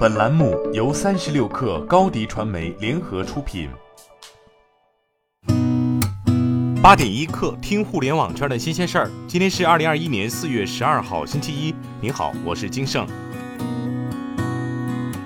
本栏目由三十六氪高低传媒联合出品。八点一刻，听互联网圈的新鲜事儿。今天是二零二一年四月十二号，星期一。您好，我是金盛。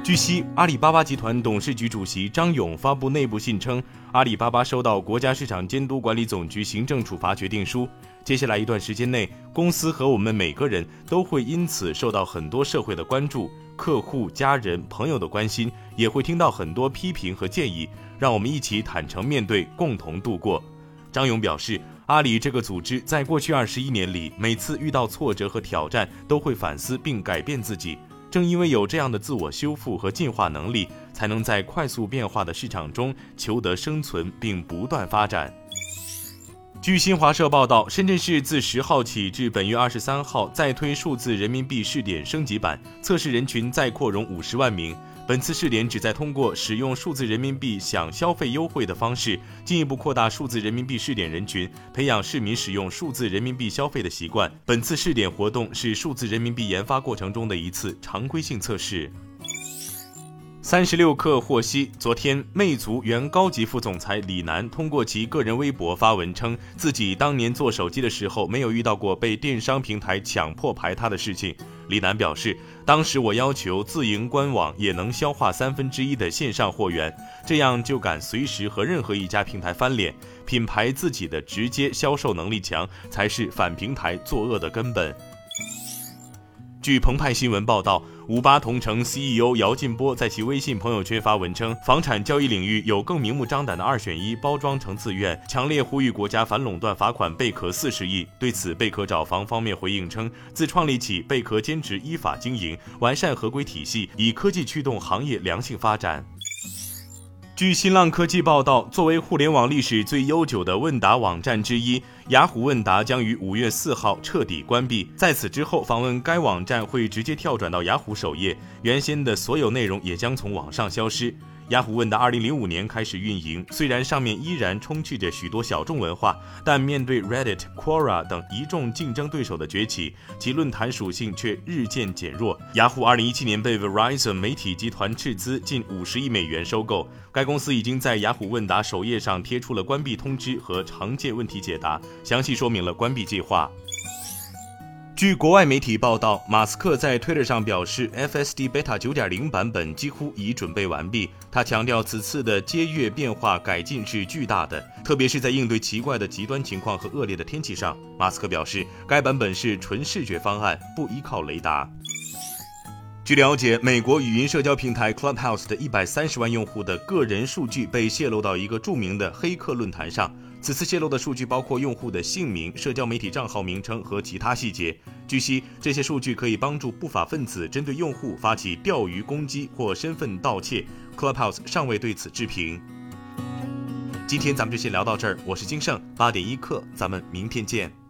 据悉，阿里巴巴集团董事局主席张勇发布内部信称，阿里巴巴收到国家市场监督管理总局行政处罚决定书。接下来一段时间内，公司和我们每个人都会因此受到很多社会的关注，客户、家人、朋友的关心，也会听到很多批评和建议。让我们一起坦诚面对，共同度过。张勇表示，阿里这个组织在过去二十一年里，每次遇到挫折和挑战，都会反思并改变自己。正因为有这样的自我修复和进化能力，才能在快速变化的市场中求得生存并不断发展。据新华社报道，深圳市自十号起至本月二十三号再推数字人民币试点升级版，测试人群再扩容五十万名。本次试点旨在通过使用数字人民币享消费优惠的方式，进一步扩大数字人民币试点人群，培养市民使用数字人民币消费的习惯。本次试点活动是数字人民币研发过程中的一次常规性测试。三十六氪获悉，昨天，魅族原高级副总裁李楠通过其个人微博发文称，自己当年做手机的时候，没有遇到过被电商平台强迫排他的事情。李楠表示，当时我要求自营官网也能消化三分之一的线上货源，这样就敢随时和任何一家平台翻脸。品牌自己的直接销售能力强，才是反平台作恶的根本。据澎湃新闻报道，五八同城 CEO 姚劲波在其微信朋友圈发文称，房产交易领域有更明目张胆的二选一包装成自愿，强烈呼吁国家反垄断罚款贝壳四十亿。对此，贝壳找房方面回应称，自创立起，贝壳坚持依法经营，完善合规体系，以科技驱动行业良性发展。据新浪科技报道，作为互联网历史最悠久的问答网站之一，雅虎问答将于五月四号彻底关闭。在此之后，访问该网站会直接跳转到雅虎首页，原先的所有内容也将从网上消失。雅虎问答二零零五年开始运营，虽然上面依然充斥着许多小众文化，但面对 Reddit、Quora 等一众竞争对手的崛起，其论坛属性却日渐减弱。雅虎二零一七年被 Verizon 媒体集团斥资近五十亿美元收购，该公司已经在雅虎问答首页上贴出了关闭通知和常见问题解答，详细说明了关闭计划。据国外媒体报道，马斯克在推特上表示，FSD Beta 9.0版本几乎已准备完毕。他强调，此次的接月变化改进是巨大的，特别是在应对奇怪的极端情况和恶劣的天气上。马斯克表示，该版本是纯视觉方案，不依靠雷达。据了解，美国语音社交平台 Clubhouse 的一百三十万用户的个人数据被泄露到一个著名的黑客论坛上。此次泄露的数据包括用户的姓名、社交媒体账号名称和其他细节。据悉，这些数据可以帮助不法分子针对用户发起钓鱼攻击或身份盗窃。Clubhouse 尚未对此置评。今天咱们就先聊到这儿，我是金盛八点一刻，咱们明天见。